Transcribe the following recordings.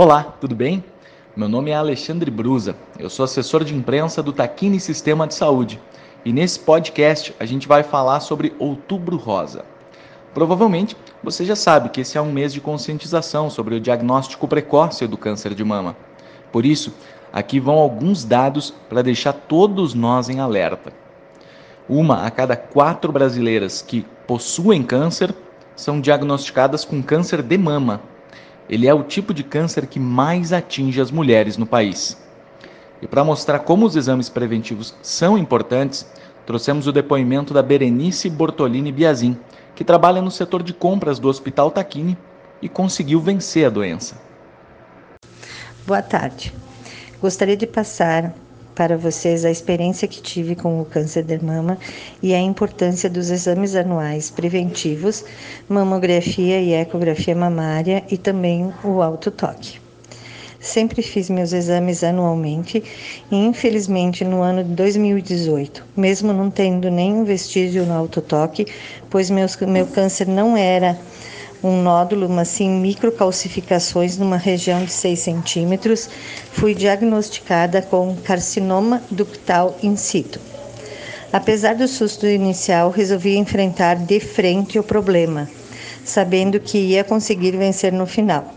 Olá, tudo bem? Meu nome é Alexandre Brusa, eu sou assessor de imprensa do Taquini Sistema de Saúde e nesse podcast a gente vai falar sobre Outubro Rosa. Provavelmente você já sabe que esse é um mês de conscientização sobre o diagnóstico precoce do câncer de mama. Por isso, aqui vão alguns dados para deixar todos nós em alerta. Uma a cada quatro brasileiras que possuem câncer são diagnosticadas com câncer de mama ele é o tipo de câncer que mais atinge as mulheres no país. E para mostrar como os exames preventivos são importantes, trouxemos o depoimento da Berenice Bortolini Biazin, que trabalha no setor de compras do Hospital Taquini e conseguiu vencer a doença. Boa tarde. Gostaria de passar para vocês a experiência que tive com o câncer de mama e a importância dos exames anuais preventivos, mamografia e ecografia mamária e também o autotoque. Sempre fiz meus exames anualmente e, infelizmente, no ano de 2018, mesmo não tendo nenhum vestígio no autotoque, pois meus, meu câncer não era um nódulo, mas sim microcalcificações numa região de 6 centímetros, fui diagnosticada com carcinoma ductal in situ. Apesar do susto inicial, resolvi enfrentar de frente o problema, sabendo que ia conseguir vencer no final.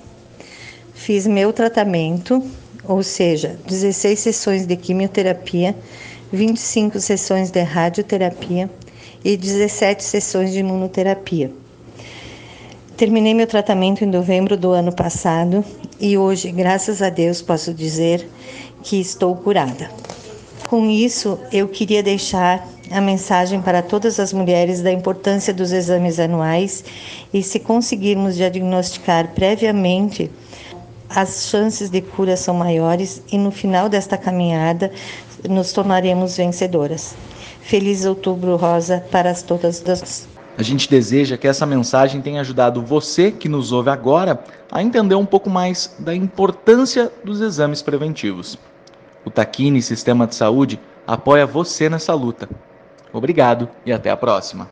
Fiz meu tratamento, ou seja, 16 sessões de quimioterapia, 25 sessões de radioterapia e 17 sessões de imunoterapia Terminei meu tratamento em novembro do ano passado e hoje, graças a Deus, posso dizer que estou curada. Com isso, eu queria deixar a mensagem para todas as mulheres da importância dos exames anuais e se conseguirmos diagnosticar previamente, as chances de cura são maiores e no final desta caminhada nos tornaremos vencedoras. Feliz Outubro Rosa para todas as a gente deseja que essa mensagem tenha ajudado você que nos ouve agora a entender um pouco mais da importância dos exames preventivos. O Taquini Sistema de Saúde apoia você nessa luta. Obrigado e até a próxima.